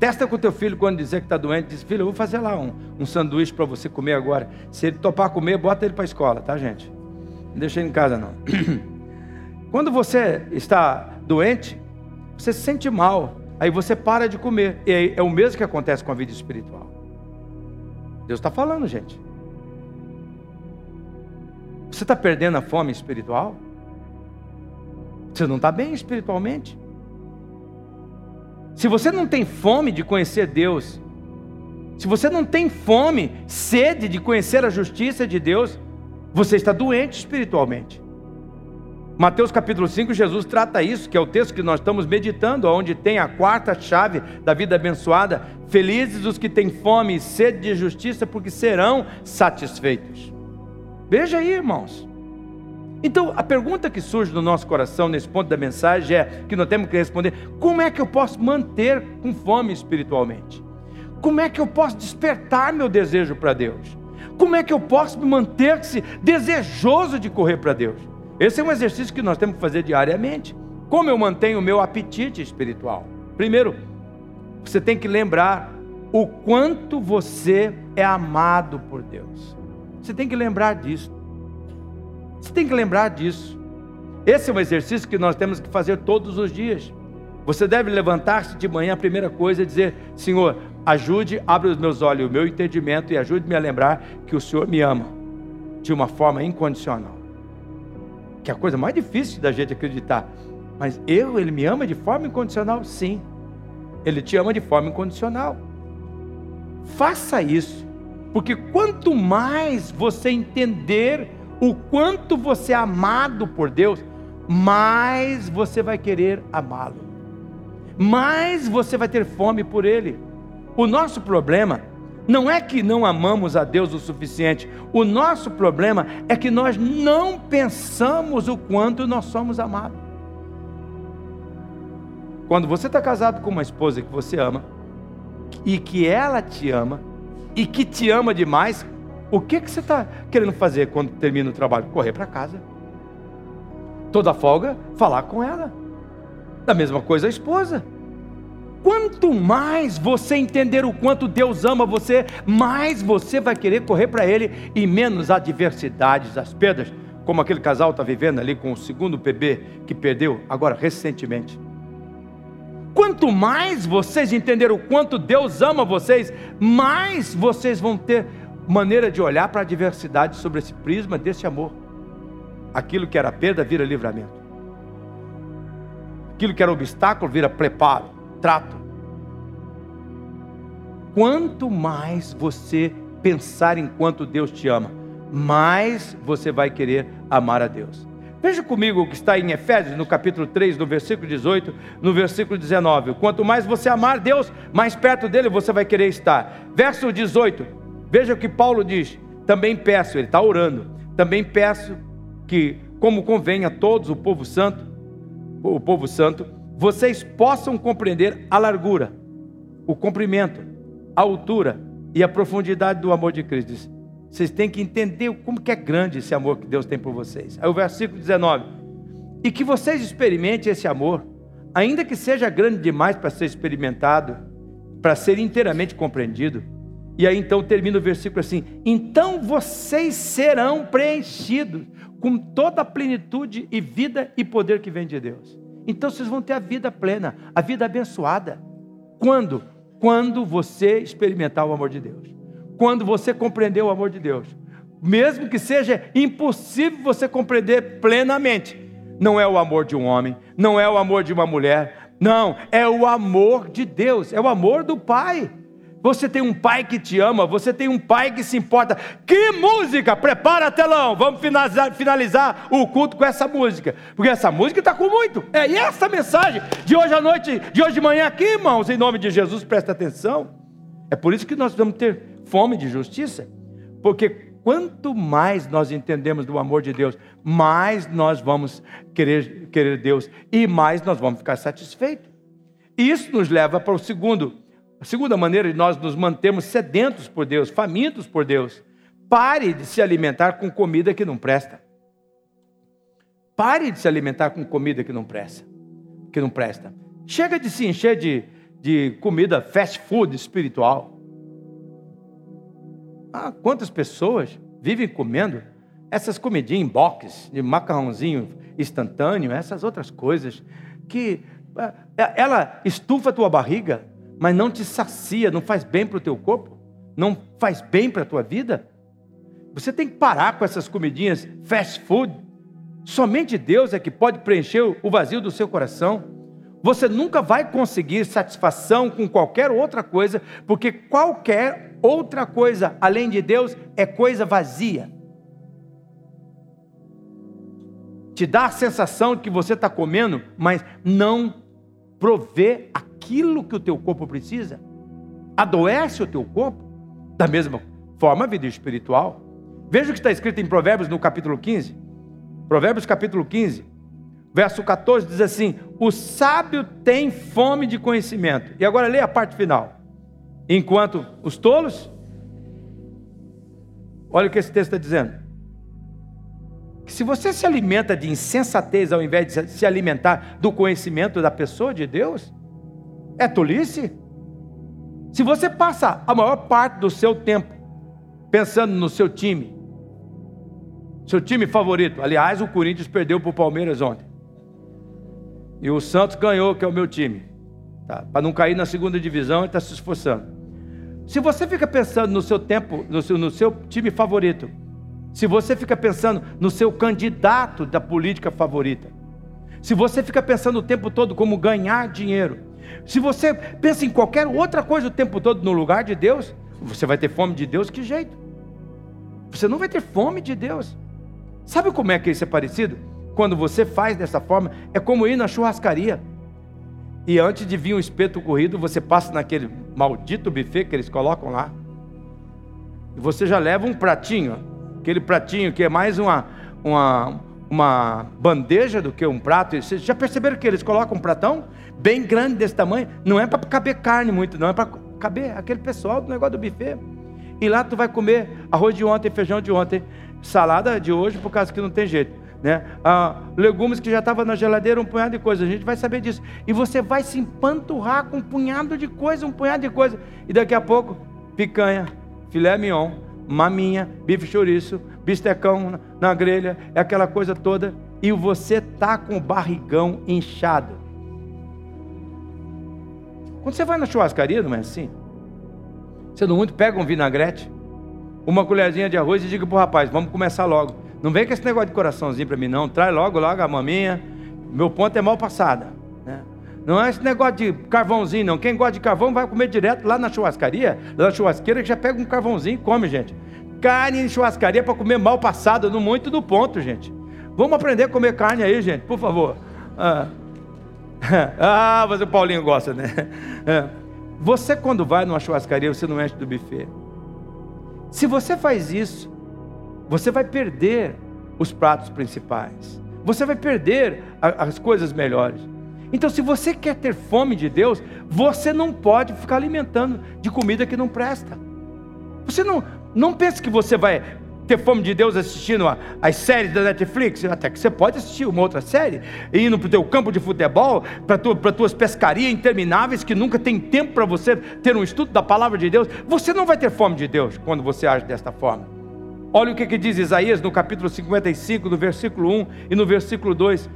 Testa com teu filho quando dizer que está doente. Diz, filho, eu vou fazer lá um, um sanduíche para você comer agora. Se ele topar comer, bota ele para a escola, tá, gente? Não deixa ele em casa, não. <clears throat> Quando você está doente, você se sente mal. Aí você para de comer. E é o mesmo que acontece com a vida espiritual. Deus está falando, gente. Você está perdendo a fome espiritual? Você não está bem espiritualmente. Se você não tem fome de conhecer Deus, se você não tem fome, sede de conhecer a justiça de Deus, você está doente espiritualmente. Mateus capítulo 5, Jesus trata isso, que é o texto que nós estamos meditando, onde tem a quarta chave da vida abençoada. Felizes os que têm fome e sede de justiça, porque serão satisfeitos. Veja aí, irmãos. Então, a pergunta que surge no nosso coração nesse ponto da mensagem é que nós temos que responder: como é que eu posso manter com fome espiritualmente? Como é que eu posso despertar meu desejo para Deus? Como é que eu posso me manter-se desejoso de correr para Deus? Esse é um exercício que nós temos que fazer diariamente. Como eu mantenho o meu apetite espiritual? Primeiro, você tem que lembrar o quanto você é amado por Deus. Você tem que lembrar disso. Você tem que lembrar disso. Esse é um exercício que nós temos que fazer todos os dias. Você deve levantar-se de manhã, a primeira coisa é dizer: Senhor, ajude, abre os meus olhos, o meu entendimento e ajude-me a lembrar que o Senhor me ama de uma forma incondicional. Que é a coisa mais difícil da gente acreditar. Mas eu, Ele me ama de forma incondicional? Sim. Ele te ama de forma incondicional. Faça isso, porque quanto mais você entender o quanto você é amado por Deus, mais você vai querer amá-lo, mais você vai ter fome por Ele. O nosso problema Não é que não amamos a Deus o suficiente. O nosso problema é que nós não pensamos o quanto nós somos amados. Quando você está casado com uma esposa que você ama, e que ela te ama, e que te ama demais, o que, que você está querendo fazer quando termina o trabalho? Correr para casa. Toda folga, falar com ela. Da mesma coisa a esposa. Quanto mais você entender o quanto Deus ama você, mais você vai querer correr para Ele e menos adversidades, as perdas, como aquele casal está vivendo ali com o segundo bebê que perdeu agora recentemente. Quanto mais vocês entenderem o quanto Deus ama vocês, mais vocês vão ter maneira de olhar para a adversidade sobre esse prisma desse amor. Aquilo que era perda vira livramento. Aquilo que era obstáculo vira preparo trato. Quanto mais você pensar em quanto Deus te ama, mais você vai querer amar a Deus. Veja comigo o que está em Efésios, no capítulo 3, no versículo 18, no versículo 19. Quanto mais você amar Deus, mais perto dele você vai querer estar. Verso 18, veja o que Paulo diz. Também peço, ele está orando, também peço que, como convém a todos, o povo santo, o povo santo, vocês possam compreender a largura, o comprimento, a altura e a profundidade do amor de Cristo. Vocês têm que entender como que é grande esse amor que Deus tem por vocês. Aí o versículo 19. E que vocês experimentem esse amor, ainda que seja grande demais para ser experimentado, para ser inteiramente compreendido. E aí então termina o versículo assim: então vocês serão preenchidos com toda a plenitude e vida e poder que vem de Deus. Então vocês vão ter a vida plena, a vida abençoada. Quando? Quando você experimentar o amor de Deus. Quando você compreender o amor de Deus. Mesmo que seja impossível você compreender plenamente. Não é o amor de um homem, não é o amor de uma mulher, não, é o amor de Deus, é o amor do Pai. Você tem um pai que te ama, você tem um pai que se importa. Que música! Prepara telão, vamos finalizar, finalizar o culto com essa música, porque essa música está com muito. É essa mensagem de hoje à noite, de hoje de manhã aqui, irmãos, em nome de Jesus, presta atenção. É por isso que nós vamos ter fome de justiça, porque quanto mais nós entendemos do amor de Deus, mais nós vamos querer, querer Deus e mais nós vamos ficar satisfeitos. Isso nos leva para o segundo a segunda maneira de nós nos mantermos sedentos por Deus, famintos por Deus. Pare de se alimentar com comida que não presta. Pare de se alimentar com comida que não presta. Que não presta. Chega de se encher de, de comida fast food espiritual. Ah, quantas pessoas vivem comendo essas comidinhas em box, de macarrãozinho instantâneo, essas outras coisas que ah, ela estufa a tua barriga, mas não te sacia, não faz bem para o teu corpo, não faz bem para a tua vida, você tem que parar com essas comidinhas fast food. Somente Deus é que pode preencher o vazio do seu coração. Você nunca vai conseguir satisfação com qualquer outra coisa, porque qualquer outra coisa além de Deus é coisa vazia. Te dá a sensação de que você está comendo, mas não provê a aquilo que o teu corpo precisa, adoece o teu corpo, da mesma forma a vida espiritual. Veja o que está escrito em Provérbios no capítulo 15. Provérbios capítulo 15, verso 14 diz assim: O sábio tem fome de conhecimento. E agora leia a parte final. Enquanto os tolos, olha o que esse texto está dizendo. Que se você se alimenta de insensatez ao invés de se alimentar do conhecimento da pessoa de Deus, é tolice? Se você passa a maior parte do seu tempo pensando no seu time, seu time favorito, aliás, o Corinthians perdeu para o Palmeiras ontem. E o Santos ganhou, que é o meu time. Tá? Para não cair na segunda divisão, ele está se esforçando. Se você fica pensando no seu tempo, no seu, no seu time favorito, se você fica pensando no seu candidato da política favorita, se você fica pensando o tempo todo como ganhar dinheiro, se você pensa em qualquer outra coisa o tempo todo no lugar de Deus, você vai ter fome de Deus, que jeito? Você não vai ter fome de Deus. Sabe como é que isso é parecido? Quando você faz dessa forma, é como ir na churrascaria. E antes de vir um espeto corrido, você passa naquele maldito buffet que eles colocam lá. E você já leva um pratinho, aquele pratinho que é mais uma, uma, uma bandeja do que um prato. Vocês já perceberam que eles colocam um pratão bem grande desse tamanho? Não é para caber carne muito, não, é para caber aquele pessoal do negócio do buffet. E lá tu vai comer arroz de ontem, feijão de ontem, salada de hoje, por causa que não tem jeito. Né? Ah, legumes que já estavam na geladeira, um punhado de coisa. A gente vai saber disso. E você vai se empanturrar com um punhado de coisa, um punhado de coisa. E daqui a pouco, picanha, filé mignon, maminha, bife chouriço, bistecão na grelha, é aquela coisa toda. E você tá com o barrigão inchado. Quando você vai na churrascaria, não é assim? Você não muito pega um vinagrete, uma colherzinha de arroz e diga pro rapaz, vamos começar logo. Não vem com esse negócio de coraçãozinho para mim, não. Traz logo, logo a maminha. Meu ponto é mal passada. Né? Não é esse negócio de carvãozinho, não. Quem gosta de carvão vai comer direto lá na churrascaria, lá na churrasqueira, que já pega um carvãozinho e come, gente. Carne em churrascaria para comer mal passada, no muito do ponto, gente. Vamos aprender a comer carne aí, gente, por favor. Ah, <laughs> ah mas o Paulinho gosta, né? <laughs> Você, quando vai numa churrascaria, você não enche do buffet. Se você faz isso, você vai perder os pratos principais. Você vai perder as coisas melhores. Então, se você quer ter fome de Deus, você não pode ficar alimentando de comida que não presta. Você não, não pense que você vai ter fome de Deus assistindo as séries da Netflix, até que você pode assistir uma outra série, indo para o teu campo de futebol, para tu, tuas pescarias intermináveis, que nunca tem tempo para você ter um estudo da palavra de Deus. Você não vai ter fome de Deus quando você age desta forma. Olha o que, que diz Isaías no capítulo 55, no versículo 1 e no versículo 2.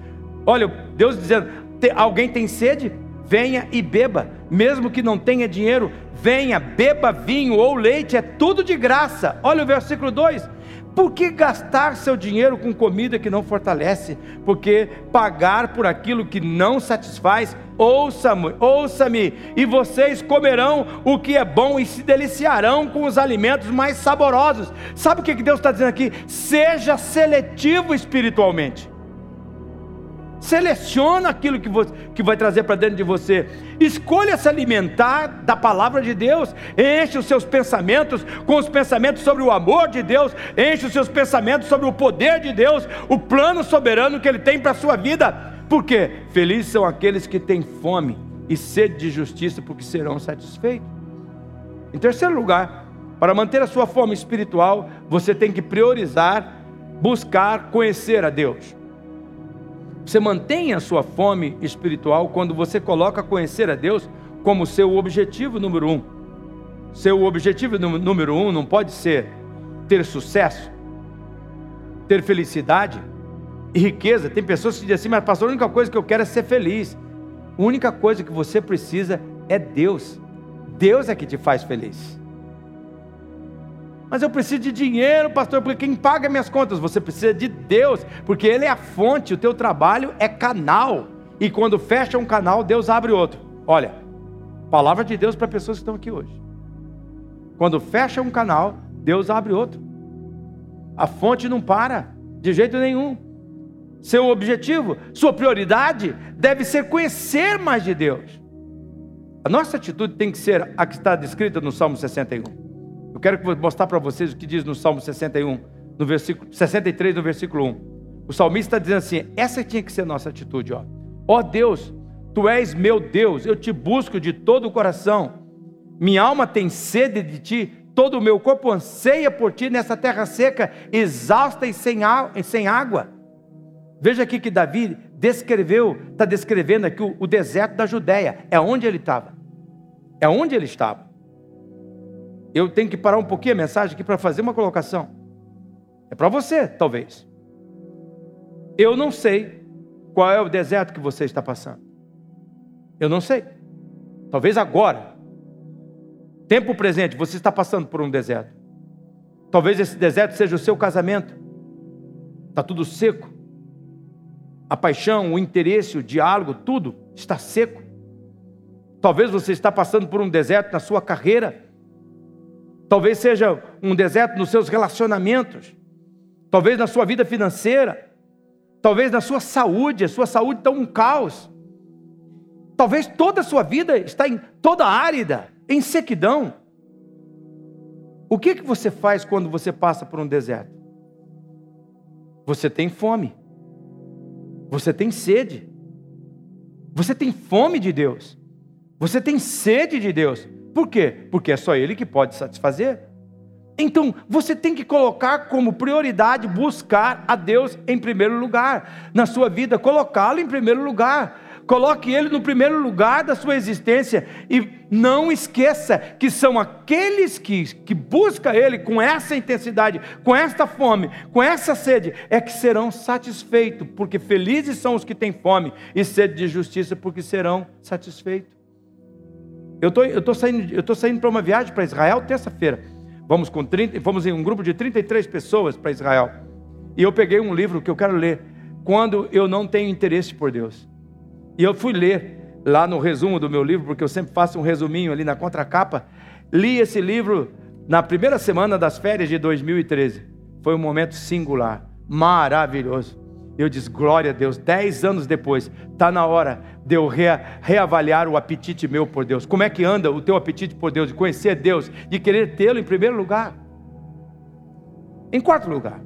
Olha, Deus dizendo: alguém tem sede? Venha e beba, mesmo que não tenha dinheiro, venha, beba vinho ou leite, é tudo de graça. Olha o versículo 2: por que gastar seu dinheiro com comida que não fortalece? Porque pagar por aquilo que não satisfaz? Ouça-me, ouça-me, e vocês comerão o que é bom e se deliciarão com os alimentos mais saborosos. Sabe o que Deus está dizendo aqui? Seja seletivo espiritualmente. Seleciona aquilo que, você, que vai trazer para dentro de você. Escolha se alimentar da palavra de Deus. Enche os seus pensamentos com os pensamentos sobre o amor de Deus. Enche os seus pensamentos sobre o poder de Deus, o plano soberano que Ele tem para a sua vida. Porque felizes são aqueles que têm fome e sede de justiça, porque serão satisfeitos. Em terceiro lugar, para manter a sua fome espiritual, você tem que priorizar, buscar conhecer a Deus. Você mantém a sua fome espiritual quando você coloca conhecer a Deus como seu objetivo número um. Seu objetivo número um não pode ser ter sucesso, ter felicidade e riqueza. Tem pessoas que dizem assim, mas pastor, a única coisa que eu quero é ser feliz. A única coisa que você precisa é Deus. Deus é que te faz feliz. Mas eu preciso de dinheiro, pastor, porque quem paga minhas contas? Você precisa de Deus, porque Ele é a fonte, o teu trabalho é canal. E quando fecha um canal, Deus abre outro. Olha, palavra de Deus para pessoas que estão aqui hoje. Quando fecha um canal, Deus abre outro. A fonte não para, de jeito nenhum. Seu objetivo, sua prioridade deve ser conhecer mais de Deus. A nossa atitude tem que ser a que está descrita no Salmo 61. Eu quero mostrar para vocês o que diz no Salmo 61, no versículo 63, no versículo 1. O salmista está dizendo assim: essa tinha que ser a nossa atitude, ó. Ó Deus, tu és meu Deus, eu te busco de todo o coração. Minha alma tem sede de ti, todo o meu corpo anseia por ti nessa terra seca, exausta e sem, sem água. Veja aqui que Davi descreveu, está descrevendo aqui o, o deserto da Judéia, é onde ele estava. É onde ele estava. Eu tenho que parar um pouquinho a mensagem aqui para fazer uma colocação. É para você, talvez. Eu não sei qual é o deserto que você está passando. Eu não sei. Talvez agora, tempo presente, você está passando por um deserto. Talvez esse deserto seja o seu casamento. Está tudo seco. A paixão, o interesse, o diálogo, tudo está seco. Talvez você está passando por um deserto na sua carreira Talvez seja um deserto nos seus relacionamentos, talvez na sua vida financeira, talvez na sua saúde, a sua saúde está um caos. Talvez toda a sua vida está em toda árida, em sequidão. O que, que você faz quando você passa por um deserto? Você tem fome. Você tem sede. Você tem fome de Deus. Você tem sede de Deus. Por quê? Porque é só Ele que pode satisfazer. Então, você tem que colocar como prioridade buscar a Deus em primeiro lugar na sua vida, colocá-lo em primeiro lugar. Coloque Ele no primeiro lugar da sua existência e não esqueça que são aqueles que, que buscam Ele com essa intensidade, com esta fome, com essa sede, é que serão satisfeitos, porque felizes são os que têm fome e sede de justiça, porque serão satisfeitos. Eu tô, estou saindo, eu tô saindo para uma viagem para Israel terça-feira. Vamos, com 30, vamos em um grupo de 33 pessoas para Israel. E eu peguei um livro que eu quero ler. Quando eu não tenho interesse por Deus. E eu fui ler lá no resumo do meu livro, porque eu sempre faço um resuminho ali na contracapa. Li esse livro na primeira semana das férias de 2013. Foi um momento singular, maravilhoso. Eu disse, glória a Deus, dez anos depois, está na hora de eu reavaliar o apetite meu por Deus. Como é que anda o teu apetite por Deus, de conhecer Deus, de querer tê-lo em primeiro lugar? Em quarto lugar,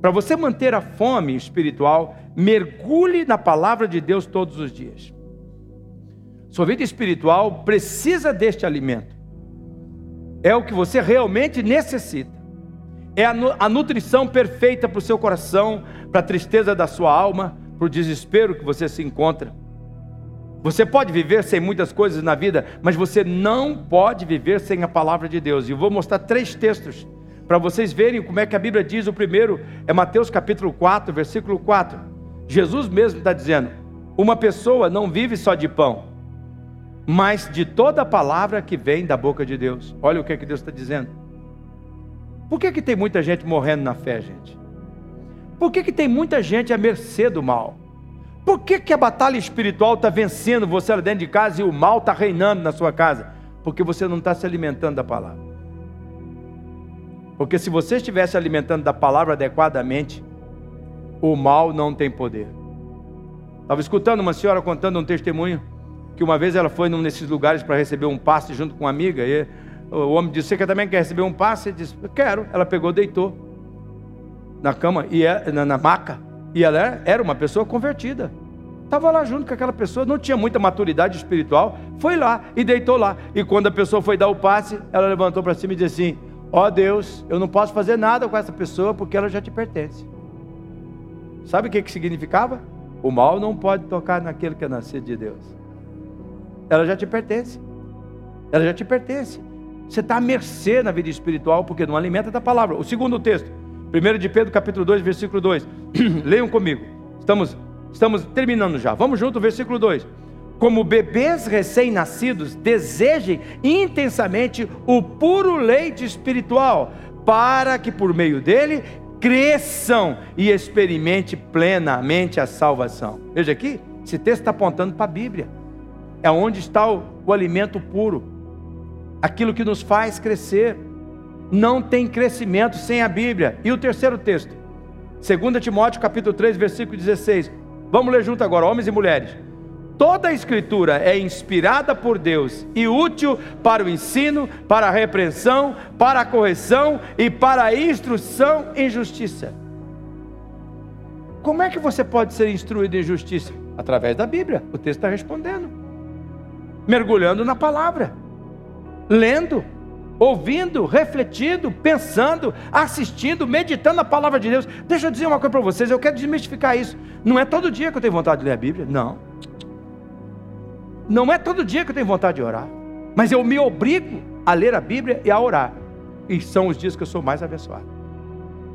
para você manter a fome espiritual, mergulhe na palavra de Deus todos os dias. Sua vida espiritual precisa deste alimento. É o que você realmente necessita. É a nutrição perfeita para o seu coração, para a tristeza da sua alma, para o desespero que você se encontra. Você pode viver sem muitas coisas na vida, mas você não pode viver sem a palavra de Deus. E eu vou mostrar três textos para vocês verem como é que a Bíblia diz. O primeiro é Mateus capítulo 4, versículo 4. Jesus mesmo está dizendo: uma pessoa não vive só de pão, mas de toda a palavra que vem da boca de Deus. Olha o que, é que Deus está dizendo. Por que, que tem muita gente morrendo na fé, gente? Por que, que tem muita gente à mercê do mal? Por que, que a batalha espiritual está vencendo você lá dentro de casa e o mal está reinando na sua casa? Porque você não está se alimentando da palavra. Porque se você estivesse alimentando da palavra adequadamente, o mal não tem poder. Estava escutando uma senhora contando um testemunho que uma vez ela foi num desses lugares para receber um passe junto com uma amiga e o homem disse: Você também quer receber um passe? Ele disse: Quero. Ela pegou, deitou na cama e é, na, na maca e ela era, uma pessoa convertida. Estava lá junto com aquela pessoa, não tinha muita maturidade espiritual, foi lá e deitou lá. E quando a pessoa foi dar o passe, ela levantou para cima e disse assim: Ó oh Deus, eu não posso fazer nada com essa pessoa porque ela já te pertence. Sabe o que, que significava? O mal não pode tocar naquele que é nascido de Deus. Ela já te pertence. Ela já te pertence. Você está à mercê na vida espiritual porque não alimenta da palavra. O segundo texto, 1 de Pedro, capítulo 2, versículo 2. <clears throat> Leiam comigo. Estamos, estamos terminando já. Vamos junto, versículo 2. Como bebês recém-nascidos, desejem intensamente o puro leite espiritual, para que por meio dele cresçam e experimente plenamente a salvação. Veja aqui, esse texto está apontando para a Bíblia. É onde está o, o alimento puro, aquilo que nos faz crescer. Não tem crescimento sem a Bíblia. E o terceiro texto, 2 Timóteo capítulo 3, versículo 16. Vamos ler junto agora, homens e mulheres. Toda a Escritura é inspirada por Deus e útil para o ensino, para a repreensão, para a correção e para a instrução em justiça. Como é que você pode ser instruído em justiça? Através da Bíblia. O texto está respondendo. Mergulhando na palavra, lendo, ouvindo, refletindo, pensando, assistindo, meditando a palavra de Deus. Deixa eu dizer uma coisa para vocês, eu quero desmistificar isso. Não é todo dia que eu tenho vontade de ler a Bíblia, não. Não é todo dia que eu tenho vontade de orar, mas eu me obrigo a ler a Bíblia e a orar. E são os dias que eu sou mais abençoado.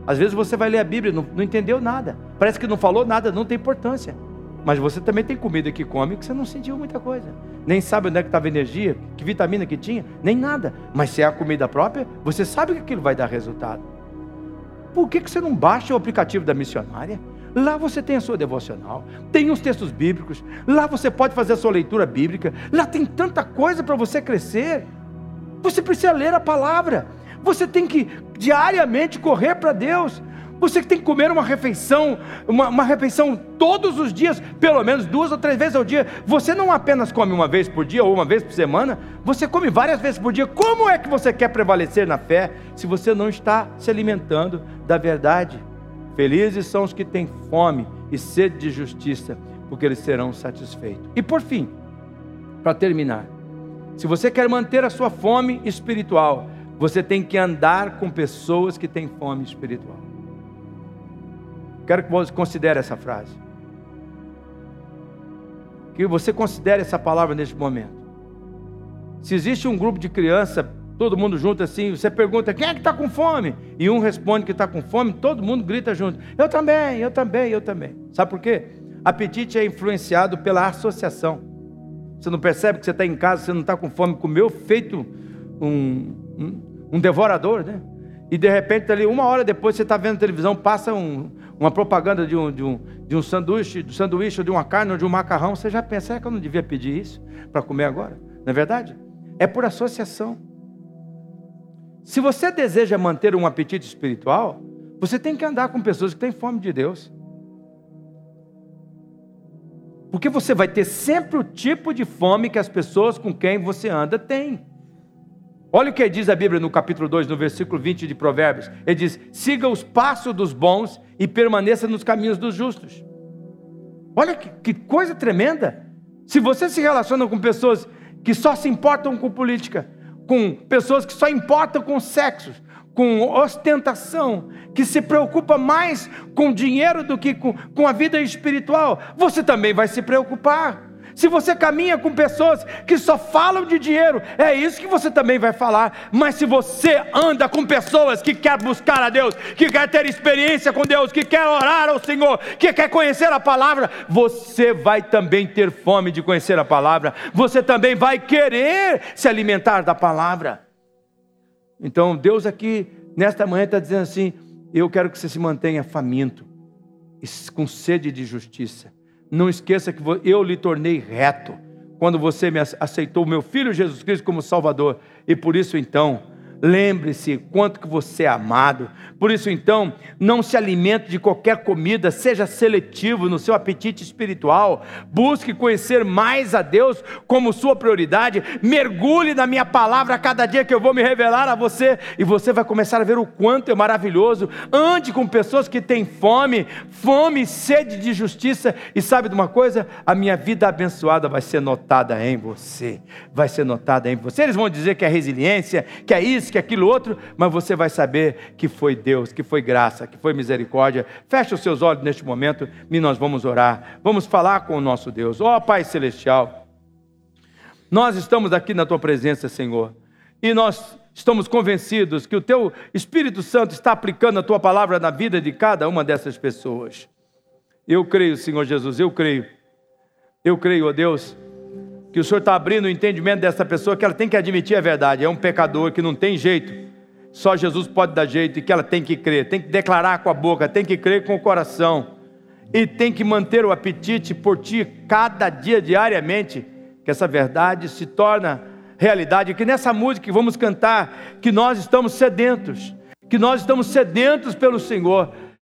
Às vezes você vai ler a Bíblia, não, não entendeu nada, parece que não falou nada, não tem importância. Mas você também tem comida que come que você não sentiu muita coisa. Nem sabe onde é que estava energia, que vitamina que tinha, nem nada. Mas se é a comida própria, você sabe que aquilo vai dar resultado. Por que, que você não baixa o aplicativo da missionária? Lá você tem a sua devocional, tem os textos bíblicos, lá você pode fazer a sua leitura bíblica, lá tem tanta coisa para você crescer. Você precisa ler a palavra, você tem que diariamente correr para Deus. Você que tem que comer uma refeição, uma, uma, refeição todos os dias, pelo menos duas ou três vezes ao dia. Você não apenas come uma vez por dia ou uma vez por semana, você come várias vezes por dia. Como é que você quer prevalecer na fé se você não está se alimentando da verdade? Felizes são os que têm fome e sede de justiça, porque eles serão satisfeitos. E por fim, para terminar, se você quer manter a sua fome espiritual, você tem que andar com pessoas que têm fome espiritual. Quero que você considere essa frase. Que você considere essa palavra neste momento. Se existe um grupo de criança, todo mundo junto assim, você pergunta quem é que está com fome? E um responde que está com fome, todo mundo grita junto. Eu também, eu também, eu também. Sabe por quê? Apetite é influenciado pela associação. Você não percebe que você está em casa, você não está com fome, comeu feito um, um, um, devorador, né? E de repente, ali, uma hora depois, você está vendo televisão, passa um, uma propaganda de um, de, um, de um sanduíche, de sanduíche, ou de uma carne, ou de um macarrão. Você já pensa, é que eu não devia pedir isso para comer agora? Não é verdade? É por associação. Se você deseja manter um apetite espiritual, você tem que andar com pessoas que têm fome de Deus. Porque você vai ter sempre o tipo de fome que as pessoas com quem você anda têm. Olha o que diz a Bíblia no capítulo 2, no versículo 20 de Provérbios. Ele diz: siga os passos dos bons e permaneça nos caminhos dos justos. Olha que, que coisa tremenda. Se você se relaciona com pessoas que só se importam com política, com pessoas que só importam com sexo, com ostentação, que se preocupa mais com dinheiro do que com, com a vida espiritual, você também vai se preocupar. Se você caminha com pessoas que só falam de dinheiro, é isso que você também vai falar. Mas se você anda com pessoas que quer buscar a Deus, que quer ter experiência com Deus, que quer orar ao Senhor, que quer conhecer a palavra, você vai também ter fome de conhecer a palavra. Você também vai querer se alimentar da palavra. Então, Deus aqui, nesta manhã, está dizendo assim: eu quero que você se mantenha faminto, com sede de justiça. Não esqueça que eu lhe tornei reto quando você me aceitou, meu filho Jesus Cristo, como Salvador. E por isso, então, Lembre-se quanto que você é amado. Por isso então, não se alimente de qualquer comida, seja seletivo no seu apetite espiritual. Busque conhecer mais a Deus como sua prioridade. Mergulhe na minha palavra a cada dia que eu vou me revelar a você e você vai começar a ver o quanto é maravilhoso. Ande com pessoas que têm fome, fome sede de justiça e sabe de uma coisa? A minha vida abençoada vai ser notada em você. Vai ser notada em você. Eles vão dizer que é resiliência, que é isso, que aquilo outro, mas você vai saber que foi Deus, que foi graça, que foi misericórdia. Feche os seus olhos neste momento e nós vamos orar. Vamos falar com o nosso Deus. Ó oh, Pai Celestial, nós estamos aqui na Tua presença, Senhor, e nós estamos convencidos que o Teu Espírito Santo está aplicando a Tua palavra na vida de cada uma dessas pessoas. Eu creio, Senhor Jesus, eu creio. Eu creio, ó Deus, que o Senhor está abrindo o entendimento dessa pessoa que ela tem que admitir a verdade, é um pecador que não tem jeito, só Jesus pode dar jeito e que ela tem que crer, tem que declarar com a boca, tem que crer com o coração. E tem que manter o apetite por ti cada dia, diariamente, que essa verdade se torna realidade, que nessa música que vamos cantar, que nós estamos sedentos, que nós estamos sedentos pelo Senhor,